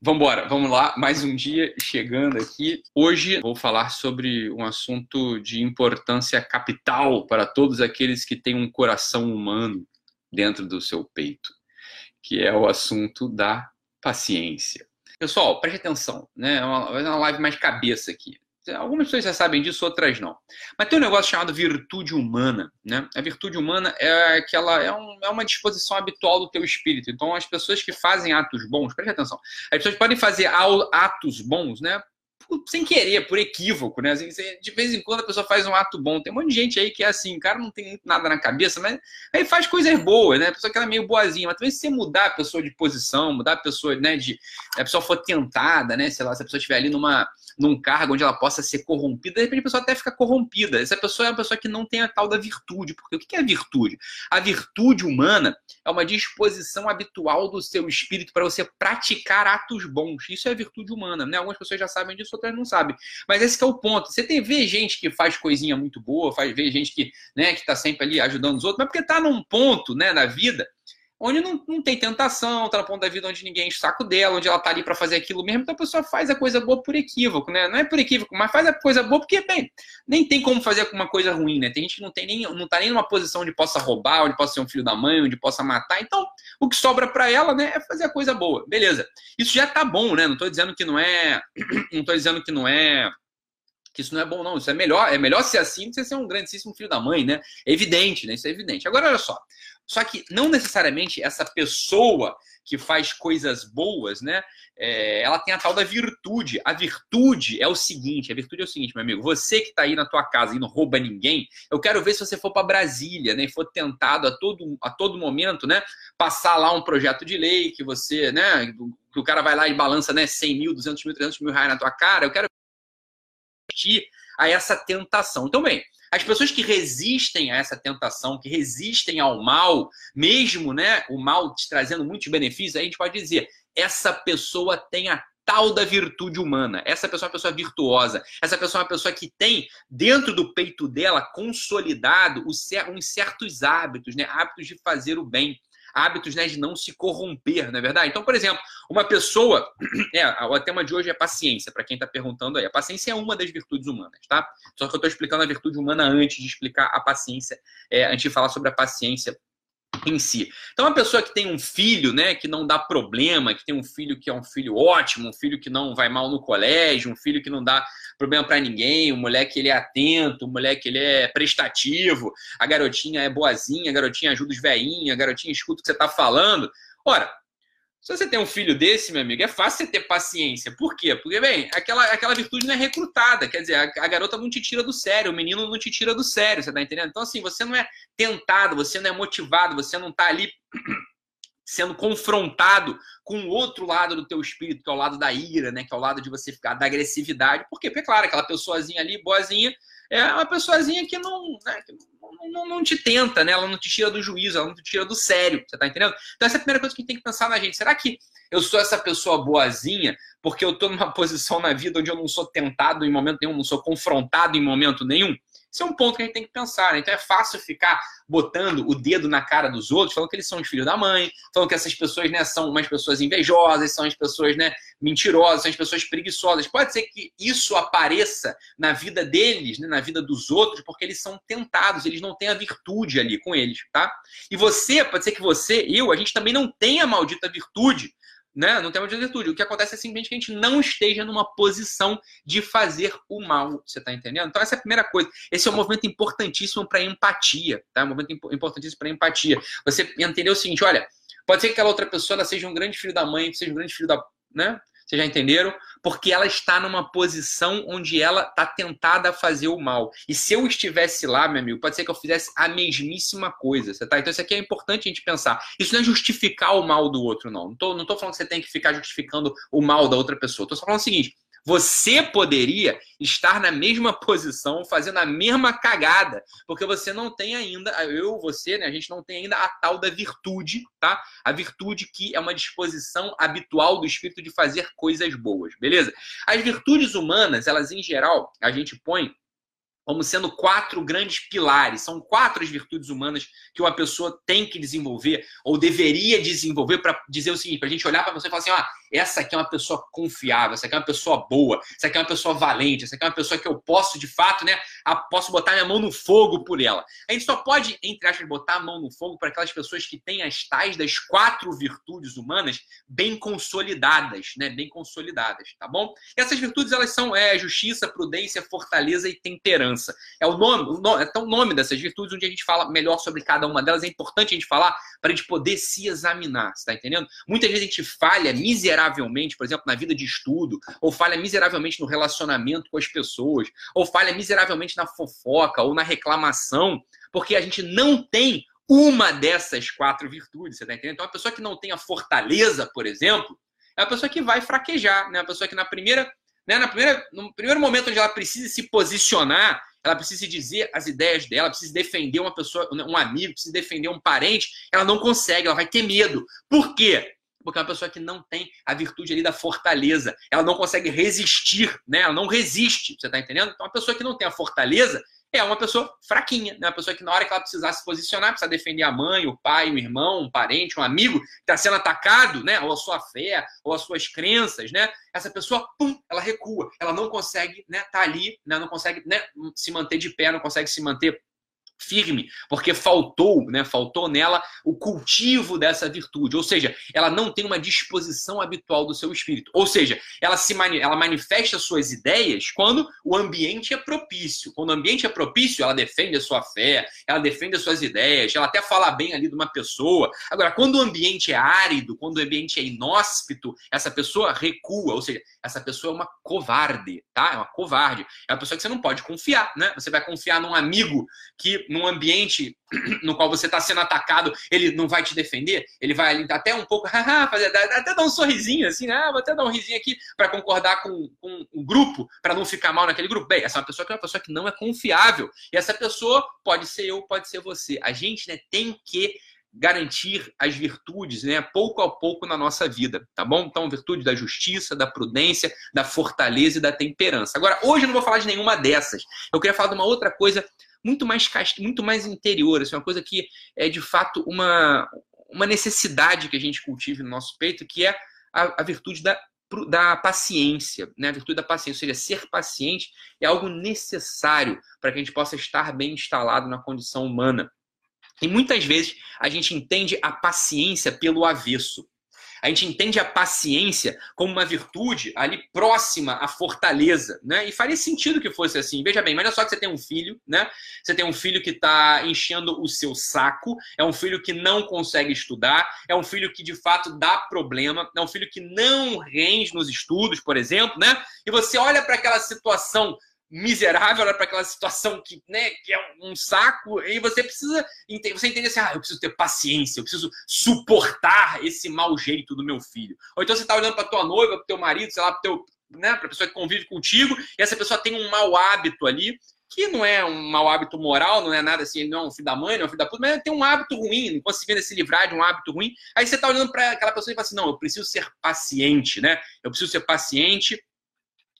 Vamos embora, vamos lá, mais um dia chegando aqui. Hoje vou falar sobre um assunto de importância capital para todos aqueles que têm um coração humano dentro do seu peito, que é o assunto da paciência. Pessoal, preste atenção, né? É uma, é live mais cabeça aqui. Algumas pessoas já sabem disso, outras não. Mas tem um negócio chamado virtude humana, né? A virtude humana é aquela é, um, é uma disposição habitual do teu espírito. Então, as pessoas que fazem atos bons, preste atenção, as pessoas podem fazer atos bons, né? sem querer, por equívoco, né? Assim, de vez em quando a pessoa faz um ato bom. Tem um monte de gente aí que é assim, o cara não tem nada na cabeça, mas aí faz coisas boas, né? A pessoa que é meio boazinha. Mas também se você mudar a pessoa de posição, mudar a pessoa, né? De, a pessoa for tentada, né? Sei lá, se a pessoa estiver ali numa num cargo onde ela possa ser corrompida, de repente a pessoa até fica corrompida. Essa pessoa é uma pessoa que não tem a tal da virtude. Porque o que é virtude? A virtude humana é uma disposição habitual do seu espírito para você praticar atos bons. Isso é virtude humana, né? Algumas pessoas já sabem disso, outras não sabem. Mas esse é o ponto. Você tem vê gente que faz coisinha muito boa, faz vê gente que, né, que tá sempre ali ajudando os outros, mas porque tá num ponto, né, na vida onde não, não tem tentação, tá no ponto da vida onde ninguém enche o saco dela, onde ela tá ali para fazer aquilo mesmo, então a pessoa faz a coisa boa por equívoco, né? Não é por equívoco, mas faz a coisa boa porque, bem, nem tem como fazer uma coisa ruim, né? Tem gente que não tem nem, não tá nem numa posição onde possa roubar, onde possa ser um filho da mãe, onde possa matar, então o que sobra para ela, né, é fazer a coisa boa. Beleza. Isso já tá bom, né? Não tô dizendo que não é, não tô dizendo que não é que isso não é bom, não. Isso é melhor, é melhor ser assim do que ser um grandíssimo filho da mãe, né? É evidente, né? Isso é evidente. Agora, olha só. Só que não necessariamente essa pessoa que faz coisas boas, né? É, ela tem a tal da virtude. A virtude é o seguinte: a virtude é o seguinte, meu amigo. Você que está aí na tua casa e não rouba ninguém, eu quero ver se você for para Brasília, né? E for tentado a todo, a todo momento, né? Passar lá um projeto de lei que você, né? Que o cara vai lá e balança, né? 100 mil, 200 mil, 300 mil reais na tua cara. Eu quero a essa tentação. Então, bem, as pessoas que resistem a essa tentação, que resistem ao mal, mesmo né, o mal te trazendo muitos benefícios, a gente pode dizer, essa pessoa tem a tal da virtude humana. Essa pessoa é uma pessoa virtuosa. Essa pessoa é uma pessoa que tem dentro do peito dela consolidado uns certos hábitos, né? Hábitos de fazer o bem hábitos né, de não se corromper, não é verdade? Então, por exemplo, uma pessoa. É, o tema de hoje é paciência, para quem está perguntando aí. A paciência é uma das virtudes humanas, tá? Só que eu estou explicando a virtude humana antes de explicar a paciência, é, antes de falar sobre a paciência em si. Então, uma pessoa que tem um filho, né, que não dá problema, que tem um filho que é um filho ótimo, um filho que não vai mal no colégio, um filho que não dá problema para ninguém, um moleque ele é atento, um moleque ele é prestativo, a garotinha é boazinha, a garotinha ajuda os veinhos, a garotinha escuta o que você está falando. Ora, se você tem um filho desse, meu amigo, é fácil você ter paciência. Por quê? Porque, bem, aquela, aquela virtude não é recrutada. Quer dizer, a, a, garota não te tira do sério, o menino não te tira do sério, você tá entendendo? Então, assim, você não é tentado, você não é motivado, você não tá ali sendo confrontado com o outro lado do teu espírito, que é o lado da ira, né? Que é o lado de você ficar da agressividade. Por quê? Porque, claro, aquela pessoazinha ali, boazinha, é uma pessoazinha que não, né, que não, não, não, te tenta, né? Ela não te tira do juízo, ela não te tira do sério, você tá entendendo? Então essa é a primeira coisa que a gente tem que pensar na gente. Será que eu sou essa pessoa boazinha porque eu tô numa posição na vida onde eu não sou tentado em momento nenhum, não sou confrontado em momento nenhum? Isso é um ponto que a gente tem que pensar. Né? Então é fácil ficar botando o dedo na cara dos outros, falando que eles são os filhos da mãe, falando que essas pessoas né, são umas pessoas invejosas, são as pessoas né, mentirosas, são as pessoas preguiçosas. Pode ser que isso apareça na vida deles, né, na vida dos outros, porque eles são tentados, eles não têm a virtude ali com eles, tá? E você, pode ser que você, eu, a gente também não tenha a maldita virtude né? Não tem uma virtude. O que acontece é simplesmente que a gente não esteja numa posição de fazer o mal. Você está entendendo? Então, essa é a primeira coisa. Esse é um movimento importantíssimo para empatia, tá? Um movimento importantíssimo para empatia. Você entender o seguinte: olha, pode ser que aquela outra pessoa seja um grande filho da mãe, seja um grande filho da. Né? Vocês já entenderam? Porque ela está numa posição onde ela está tentada a fazer o mal. E se eu estivesse lá, meu amigo, pode ser que eu fizesse a mesmíssima coisa. Você tá? Então isso aqui é importante a gente pensar. Isso não é justificar o mal do outro, não. Não estou não tô falando que você tem que ficar justificando o mal da outra pessoa. Estou só falando o seguinte: você poderia estar na mesma posição, fazendo a mesma cagada, porque você não tem ainda, eu, você, né, a gente não tem ainda a tal da virtude, tá? A virtude que é uma disposição habitual do espírito de fazer coisas boas, beleza? As virtudes humanas, elas em geral, a gente põe como sendo quatro grandes pilares. São quatro as virtudes humanas que uma pessoa tem que desenvolver ou deveria desenvolver para dizer o seguinte, para a gente olhar para você e falar assim, ah, essa aqui é uma pessoa confiável, essa aqui é uma pessoa boa, essa aqui é uma pessoa valente, essa aqui é uma pessoa que eu posso, de fato, né, posso botar minha mão no fogo por ela. A gente só pode, entre aspas, botar a mão no fogo para aquelas pessoas que têm as tais das quatro virtudes humanas bem consolidadas, né, bem consolidadas, tá bom? E essas virtudes, elas são é, justiça, prudência, fortaleza e temperança. É o nome, o nome, é o nome dessas virtudes, onde a gente fala melhor sobre cada uma delas. É importante a gente falar para a gente poder se examinar, está entendendo? Muitas vezes a gente falha miseravelmente, por exemplo, na vida de estudo, ou falha miseravelmente no relacionamento com as pessoas, ou falha miseravelmente na fofoca ou na reclamação, porque a gente não tem uma dessas quatro virtudes, você está entendendo? Então, a pessoa que não tem a fortaleza, por exemplo, é a pessoa que vai fraquejar, né? A pessoa que na primeira, né, na primeira, no primeiro momento onde ela precisa se posicionar, ela precisa dizer as ideias dela, precisa defender uma pessoa, um amigo, precisa defender um parente, ela não consegue, ela vai ter medo. Por quê? Porque é uma pessoa que não tem a virtude ali da fortaleza, ela não consegue resistir, né? Ela não resiste, você tá entendendo? Então, uma pessoa que não tem a fortaleza, é uma pessoa fraquinha, né? uma pessoa que na hora que ela precisar se posicionar, precisa defender a mãe, o pai, o irmão, um parente, um amigo que está sendo atacado, né? ou a sua fé, ou as suas crenças, né? essa pessoa, pum, ela recua, ela não consegue né, tá ali, né, não consegue né, se manter de pé, não consegue se manter firme, porque faltou, né, faltou nela o cultivo dessa virtude, ou seja, ela não tem uma disposição habitual do seu espírito, ou seja, ela se mani ela manifesta suas ideias quando o ambiente é propício. Quando o ambiente é propício, ela defende a sua fé, ela defende as suas ideias, ela até fala bem ali de uma pessoa. Agora, quando o ambiente é árido, quando o ambiente é inóspito, essa pessoa recua, ou seja, essa pessoa é uma covarde, tá? É uma covarde. É uma pessoa que você não pode confiar, né? Você vai confiar num amigo que num ambiente no qual você está sendo atacado, ele não vai te defender, ele vai até um pouco, fazer, até dar um sorrisinho assim, ah, vou até dar um risinho aqui para concordar com, com o grupo, para não ficar mal naquele grupo. Bem, essa é uma pessoa que é uma pessoa que não é confiável. E essa pessoa pode ser eu, pode ser você. A gente né, tem que garantir as virtudes, né, pouco a pouco na nossa vida, tá bom? Então, virtude da justiça, da prudência, da fortaleza e da temperança. Agora, hoje eu não vou falar de nenhuma dessas. Eu queria falar de uma outra coisa muito mais muito mais interior, assim, uma coisa que é de fato uma, uma necessidade que a gente cultive no nosso peito, que é a, a virtude da, da paciência, né? A virtude da paciência, ou seja, ser paciente é algo necessário para que a gente possa estar bem instalado na condição humana. E muitas vezes a gente entende a paciência pelo avesso. A gente entende a paciência como uma virtude ali próxima à fortaleza, né? E faria sentido que fosse assim. Veja bem, mas é só que você tem um filho, né? Você tem um filho que está enchendo o seu saco, é um filho que não consegue estudar, é um filho que de fato dá problema, é um filho que não rende nos estudos, por exemplo, né? E você olha para aquela situação miserável, para aquela situação que, né, que é um saco, e você precisa você entende assim, ah, eu preciso ter paciência, eu preciso suportar esse mau jeito do meu filho. Ou então você está olhando para tua noiva, para teu marido, sei lá, para teu, né, para pessoa que convive contigo, e essa pessoa tem um mau hábito ali, que não é um mau hábito moral, não é nada assim, ele não é um filho da mãe, não é um filho da puta, mas tem um hábito ruim, não conseguindo se livrar de um hábito ruim. Aí você está olhando para aquela pessoa e fala assim: não, eu preciso ser paciente, né? Eu preciso ser paciente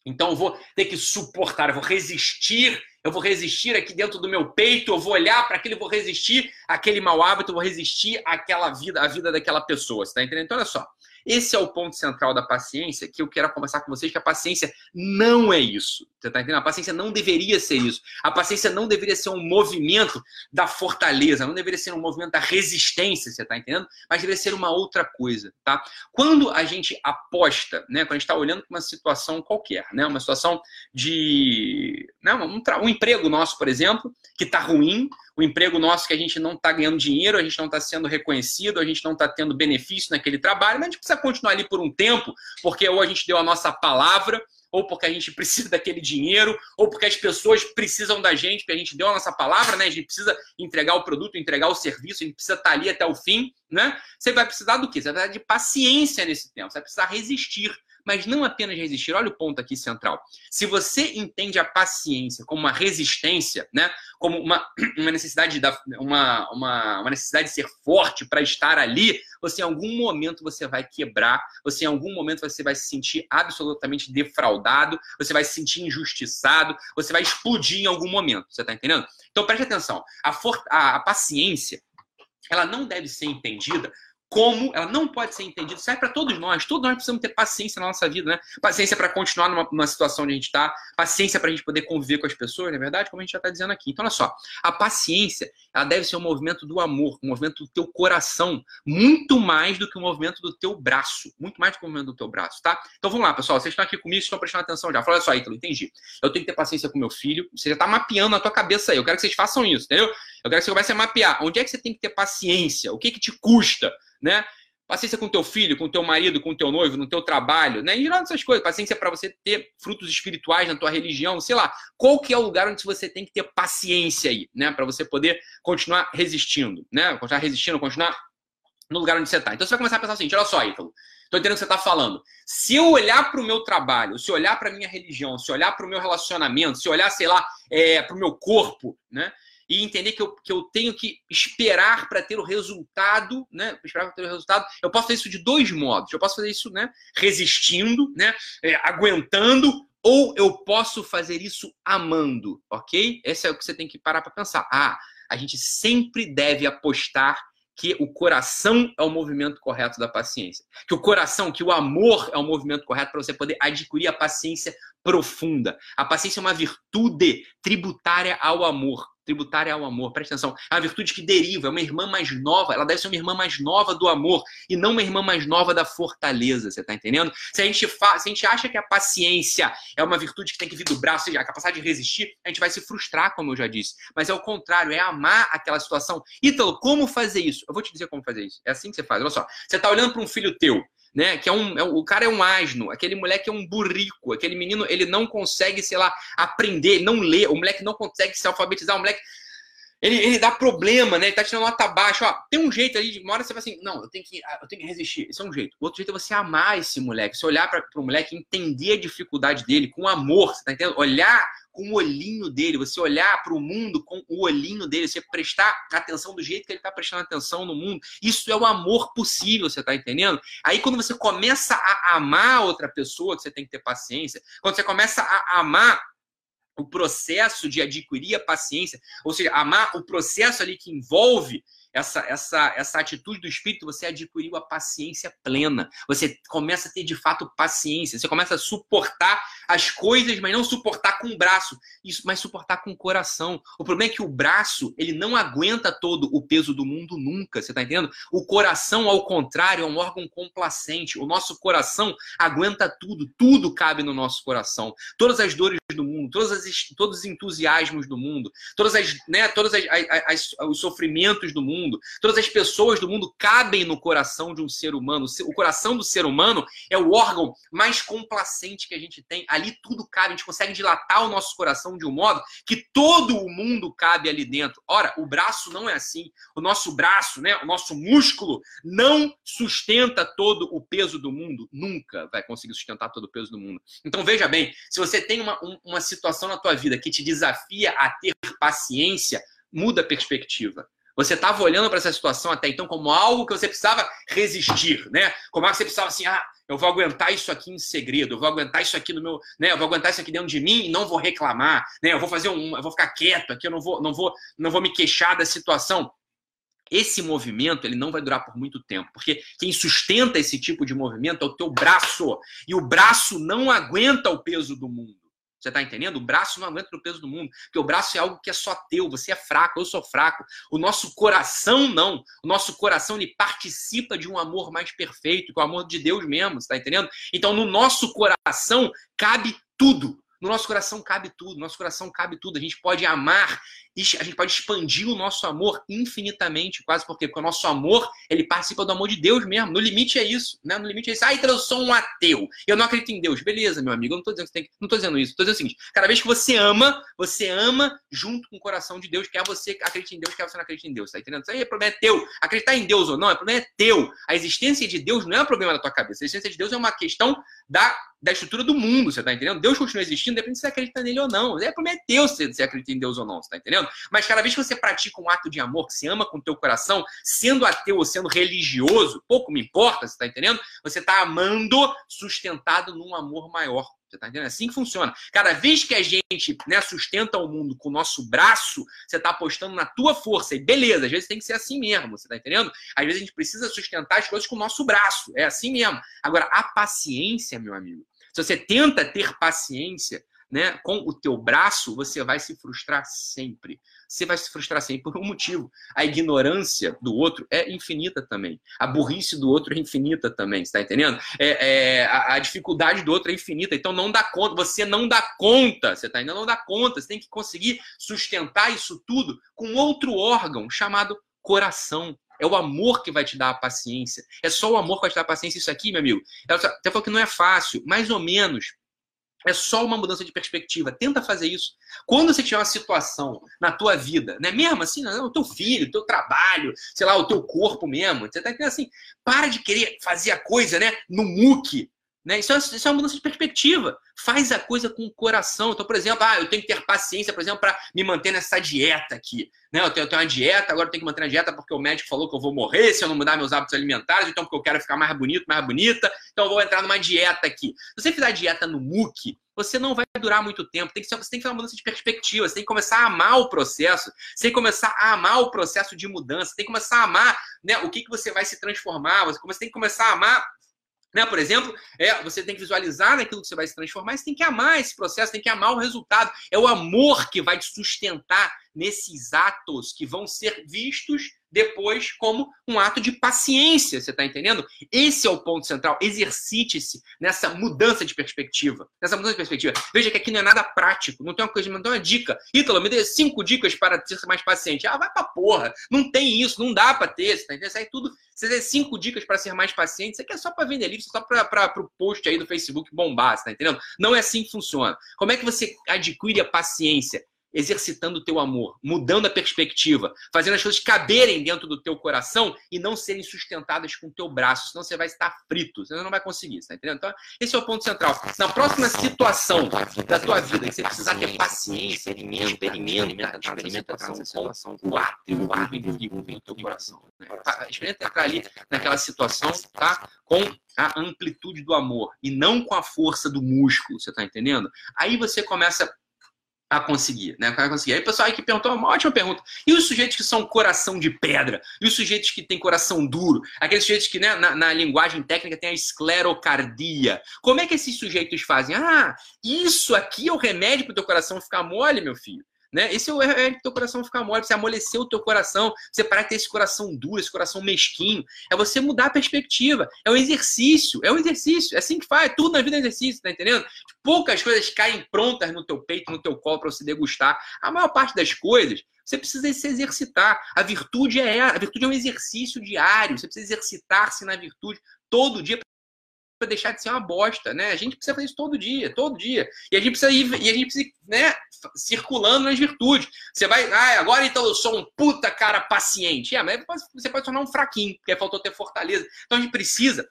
então eu vou ter que suportar, eu vou resistir, eu vou resistir aqui dentro do meu peito, eu vou olhar para aquilo, eu vou resistir aquele mau hábito, eu vou resistir àquela vida, a vida daquela pessoa, você tá entendendo? Então olha só, esse é o ponto central da paciência que eu quero conversar com vocês, que a paciência não é isso. Você está entendendo? A paciência não deveria ser isso. A paciência não deveria ser um movimento da fortaleza, não deveria ser um movimento da resistência, você está entendendo? Mas deveria ser uma outra coisa, tá? Quando a gente aposta, né? Quando a gente está olhando para uma situação qualquer, né? Uma situação de... Né? Um, um emprego nosso, por exemplo, que está ruim, o emprego nosso que a gente não está ganhando dinheiro, a gente não está sendo reconhecido, a gente não está tendo benefício naquele trabalho, mas a gente precisa continuar ali por um tempo, porque ou a gente deu a nossa palavra, ou porque a gente precisa daquele dinheiro, ou porque as pessoas precisam da gente, porque a gente deu a nossa palavra, né? A gente precisa entregar o produto, entregar o serviço, a gente precisa estar tá ali até o fim, né? Você vai precisar do quê? Você vai precisar de paciência nesse tempo, você vai precisar resistir mas não apenas resistir. Olha o ponto aqui central. Se você entende a paciência como uma resistência, né, como uma, uma necessidade da, uma, uma, uma necessidade de ser forte para estar ali, você em algum momento você vai quebrar, você em algum momento você vai se sentir absolutamente defraudado, você vai se sentir injustiçado, você vai explodir em algum momento. Você está entendendo? Então preste atenção. A, for, a, a paciência ela não deve ser entendida como ela não pode ser entendida, serve para todos nós. Todos nós precisamos ter paciência na nossa vida, né? Paciência para continuar numa, numa, situação onde a gente está, paciência para a gente poder conviver com as pessoas, não é verdade? Como a gente já está dizendo aqui. Então, olha só, a paciência, ela deve ser um movimento do amor, um movimento do teu coração, muito mais do que o um movimento do teu braço, muito mais do que o um movimento do teu braço, tá? Então, vamos lá, pessoal, vocês estão aqui comigo, estão prestando atenção já. Fala, olha só, Ítalo, entendi. Eu tenho que ter paciência com meu filho, você já está mapeando na tua cabeça aí, eu quero que vocês façam isso, entendeu? Eu quero que você comece a mapear. Onde é que você tem que ter paciência? O que que te custa, né? Paciência com teu filho, com teu marido, com teu noivo, no teu trabalho, né? Em geral, essas coisas. Paciência para você ter frutos espirituais na tua religião, sei lá. Qual que é o lugar onde você tem que ter paciência aí, né? Para você poder continuar resistindo, né? Continuar resistindo, continuar no lugar onde você está. Então você vai começar a pensar assim: olha só, Ítalo. Estou entendendo o que você está falando. Se eu olhar para o meu trabalho, se olhar para minha religião, se olhar para o meu relacionamento, se olhar, sei lá, é, para o meu corpo, né? E entender que eu, que eu tenho que esperar para ter o resultado, né? Esperar para ter o resultado. Eu posso fazer isso de dois modos. Eu posso fazer isso, né? Resistindo, né? É, aguentando, ou eu posso fazer isso amando, ok? Esse é o que você tem que parar para pensar. Ah, a gente sempre deve apostar que o coração é o movimento correto da paciência. Que o coração, que o amor é o movimento correto para você poder adquirir a paciência profunda. A paciência é uma virtude tributária ao amor tributária ao amor. Presta atenção. É a virtude que deriva, é uma irmã mais nova. Ela deve ser uma irmã mais nova do amor e não uma irmã mais nova da fortaleza. Você está entendendo? Se a, gente fa... Se a gente acha que a paciência é uma virtude que tem que vir do braço, ou seja, a capacidade de resistir, a gente vai se frustrar, como eu já disse. Mas é o contrário, é amar aquela situação. Ítalo, como fazer isso? Eu vou te dizer como fazer isso. É assim que você faz. Olha só. Você está olhando para um filho teu né? Que é um, é, o cara é um asno, aquele moleque é um burrico, aquele menino ele não consegue, sei lá, aprender, não ler, o moleque não consegue se alfabetizar, o moleque ele, ele dá problema, né? Ele tá tirando nota baixa. Ó, tem um jeito ali, uma hora você fala assim, não, eu tenho que, eu tenho que resistir. Esse é um jeito. O outro jeito é você amar esse moleque. Você olhar para o moleque, entender a dificuldade dele com amor, tá entendendo? Olhar com o olhinho dele, você olhar para o mundo com o olhinho dele, você prestar atenção do jeito que ele está prestando atenção no mundo. Isso é o amor possível, você está entendendo? Aí quando você começa a amar outra pessoa, que você tem que ter paciência, quando você começa a amar o processo de adquirir a paciência, ou seja, amar o processo ali que envolve essa, essa, essa atitude do espírito, você adquiriu a paciência plena. Você começa a ter de fato paciência. Você começa a suportar as coisas, mas não suportar com o braço, mas suportar com o coração. O problema é que o braço, ele não aguenta todo o peso do mundo nunca, você está entendendo? O coração, ao contrário, é um órgão complacente. O nosso coração aguenta tudo, tudo cabe no nosso coração. Todas as dores do mundo, todas as, todos os entusiasmos do mundo, todas as, né, todos as, as, as, os sofrimentos do mundo, todas as pessoas do mundo cabem no coração de um ser humano. O coração do ser humano é o órgão mais complacente que a gente tem ali tudo cabe, a gente consegue dilatar o nosso coração de um modo que todo o mundo cabe ali dentro. Ora, o braço não é assim. O nosso braço, né, o nosso músculo não sustenta todo o peso do mundo, nunca vai conseguir sustentar todo o peso do mundo. Então veja bem, se você tem uma, uma situação na tua vida que te desafia a ter paciência, muda a perspectiva. Você estava olhando para essa situação até então como algo que você precisava resistir, né? Como algo que você precisava assim, ah, eu vou aguentar isso aqui em segredo, eu vou aguentar isso aqui no meu, né? Eu vou aguentar isso aqui dentro de mim e não vou reclamar, né? Eu vou fazer um, eu vou ficar quieto aqui, eu não vou, não vou, não vou me queixar da situação. Esse movimento ele não vai durar por muito tempo, porque quem sustenta esse tipo de movimento é o teu braço, e o braço não aguenta o peso do mundo. Você está entendendo? O braço não aguenta o peso do mundo, porque o braço é algo que é só teu, você é fraco, eu sou fraco. O nosso coração não. O nosso coração ele participa de um amor mais perfeito, que é o amor de Deus mesmo, você está entendendo? Então no nosso coração cabe tudo. No nosso coração cabe tudo, no nosso coração cabe tudo. A gente pode amar, a gente pode expandir o nosso amor infinitamente, quase porque porque o nosso amor, ele participa do amor de Deus mesmo. No limite é isso, né? No limite é isso. Ah, então eu sou um ateu. Eu não acredito em Deus. Beleza, meu amigo, eu não estou dizendo que tem não tô dizendo isso. Estou dizendo o seguinte, cada vez que você ama, você ama junto com o coração de Deus, quer você acredite em Deus, quer você não acredite em Deus, tá entendendo? Isso aí é problema é teu. Acreditar em Deus ou não, é problema é teu. A existência de Deus não é um problema da tua cabeça. A existência de Deus é uma questão da da estrutura do mundo, você tá entendendo? Deus continua existindo, depende se você acredita nele ou não. É problema é teu se você acredita em Deus ou não, você tá entendendo? Mas cada vez que você pratica um ato de amor, que se ama com o teu coração, sendo ateu ou sendo religioso, pouco me importa, você tá entendendo? Você tá amando sustentado num amor maior. Você tá entendendo? É assim que funciona. Cada vez que a gente né, sustenta o mundo com o nosso braço, você tá apostando na tua força. E beleza, às vezes tem que ser assim mesmo, você tá entendendo? Às vezes a gente precisa sustentar as coisas com o nosso braço. É assim mesmo. Agora, a paciência, meu amigo, se você tenta ter paciência, né, com o teu braço, você vai se frustrar sempre. Você vai se frustrar sempre por um motivo. A ignorância do outro é infinita também. A burrice do outro é infinita também, está entendendo? É, é a, a, dificuldade do outro é infinita. Então não dá conta. Você não dá conta. Você está ainda não dá conta. Você tem que conseguir sustentar isso tudo com outro órgão chamado coração. É o amor que vai te dar a paciência. É só o amor que vai te dar a paciência. Isso aqui, meu amigo. Até falou que não é fácil, mais ou menos. É só uma mudança de perspectiva. Tenta fazer isso. Quando você tiver uma situação na tua vida, né? Mesmo assim, não, o teu filho, o teu trabalho, sei lá, o teu corpo mesmo. Você tá assim? Para de querer fazer a coisa, né? No muque. Né? Isso, é, isso é uma mudança de perspectiva. Faz a coisa com o coração. Então, por exemplo, ah, eu tenho que ter paciência, por exemplo, para me manter nessa dieta aqui. Né? Eu, tenho, eu tenho uma dieta, agora eu tenho que manter a dieta porque o médico falou que eu vou morrer se eu não mudar meus hábitos alimentares, então porque eu quero ficar mais bonito, mais bonita, então eu vou entrar numa dieta aqui. Se você fizer dieta no MOOC, você não vai durar muito tempo. Tem que, você tem que fazer uma mudança de perspectiva. Você tem que começar a amar o processo. Você tem que começar a amar o processo de mudança. Você tem que começar a amar né, o que, que você vai se transformar. Você tem que começar a amar né? Por exemplo, é, você tem que visualizar naquilo que você vai se transformar, você tem que amar esse processo, tem que amar o resultado. É o amor que vai te sustentar nesses atos que vão ser vistos depois como um ato de paciência, você está entendendo? Esse é o ponto central. Exercite-se nessa mudança de perspectiva. Nessa mudança de perspectiva. Veja que aqui não é nada prático, não tem uma coisa, não tem uma dica. Ítalo, me dê cinco dicas para ser mais paciente. Ah, vai pra porra. Não tem isso, não dá para ter, você tá entendendo? Isso aí tudo. Você tem cinco dicas para ser mais paciente, isso aqui é só para vender livro, só para o post aí do Facebook bombar, você tá entendendo? Não é assim que funciona. Como é que você adquire a paciência? Exercitando o teu amor, mudando a perspectiva, fazendo as coisas caberem dentro do teu coração e não serem sustentadas com o teu braço, senão você vai estar frito, você não vai conseguir, tá entendendo? Então, esse é o ponto central. Na próxima situação da tua vida, que você precisar ter paciência, experimenta, experimenta, experimenta situação o ar, o ar vivo no teu coração. Né? Experimenta entrar ali naquela situação, tá? Com a amplitude do amor e não com a força do músculo, você tá entendendo? Aí você começa a conseguir, né? A conseguir. Aí o pessoal que perguntou uma ótima pergunta. E os sujeitos que são coração de pedra? E os sujeitos que têm coração duro? Aqueles sujeitos que, né, na, na linguagem técnica, tem a esclerocardia. Como é que esses sujeitos fazem? Ah, isso aqui é o remédio para o teu coração ficar mole, meu filho. Né? Esse é o teu coração ficar mole, você amolecer o teu coração, você parar de ter esse coração duro, esse coração mesquinho. É você mudar a perspectiva. É um exercício, é um exercício. É assim que faz, tudo na vida é exercício, tá entendendo? Poucas coisas caem prontas no teu peito, no teu colo para você degustar. A maior parte das coisas você precisa se exercitar. A virtude é a virtude é um exercício diário. Você precisa exercitar-se na virtude todo dia para deixar de ser uma bosta, né? A gente precisa fazer isso todo dia, todo dia. E a gente precisa ir, e a gente precisa, né, circulando nas virtudes. Você vai, ah, agora então eu sou um puta cara paciente. É, mas você pode tornar um fraquinho, porque faltou ter fortaleza. Então a gente precisa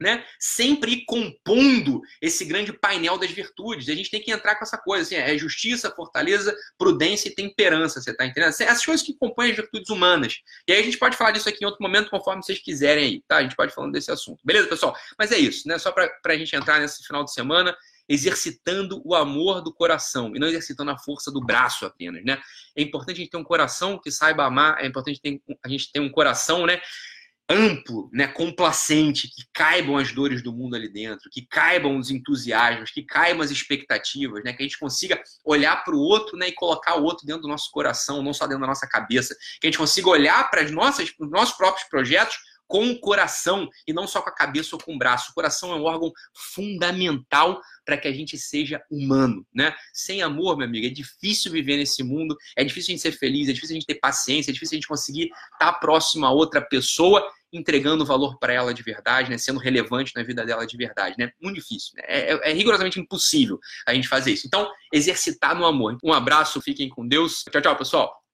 né? Sempre compondo esse grande painel das virtudes. A gente tem que entrar com essa coisa, assim, é justiça, fortaleza, prudência e temperança, você tá entendendo? Essas coisas que compõem as virtudes humanas. E aí a gente pode falar disso aqui em outro momento, conforme vocês quiserem aí, tá? A gente pode falando desse assunto. Beleza, pessoal? Mas é isso, né? Só para a gente entrar nesse final de semana exercitando o amor do coração e não exercitando a força do braço apenas, né? É importante a gente ter um coração que saiba amar, é importante a gente ter um coração, né? Amplo, né, complacente, que caibam as dores do mundo ali dentro, que caibam os entusiasmos, que caibam as expectativas, né, que a gente consiga olhar para o outro né, e colocar o outro dentro do nosso coração, não só dentro da nossa cabeça, que a gente consiga olhar para os nossos próprios projetos com o coração e não só com a cabeça ou com o braço. O coração é um órgão fundamental para que a gente seja humano, né? Sem amor, meu amigo, é difícil viver nesse mundo, é difícil a gente ser feliz, é difícil a gente ter paciência, é difícil a gente conseguir estar próximo a outra pessoa entregando valor para ela de verdade, né? Sendo relevante na vida dela de verdade, né? Muito difícil, né? É, é, é rigorosamente impossível a gente fazer isso. Então, exercitar no amor. Um abraço, fiquem com Deus. Tchau, tchau, pessoal.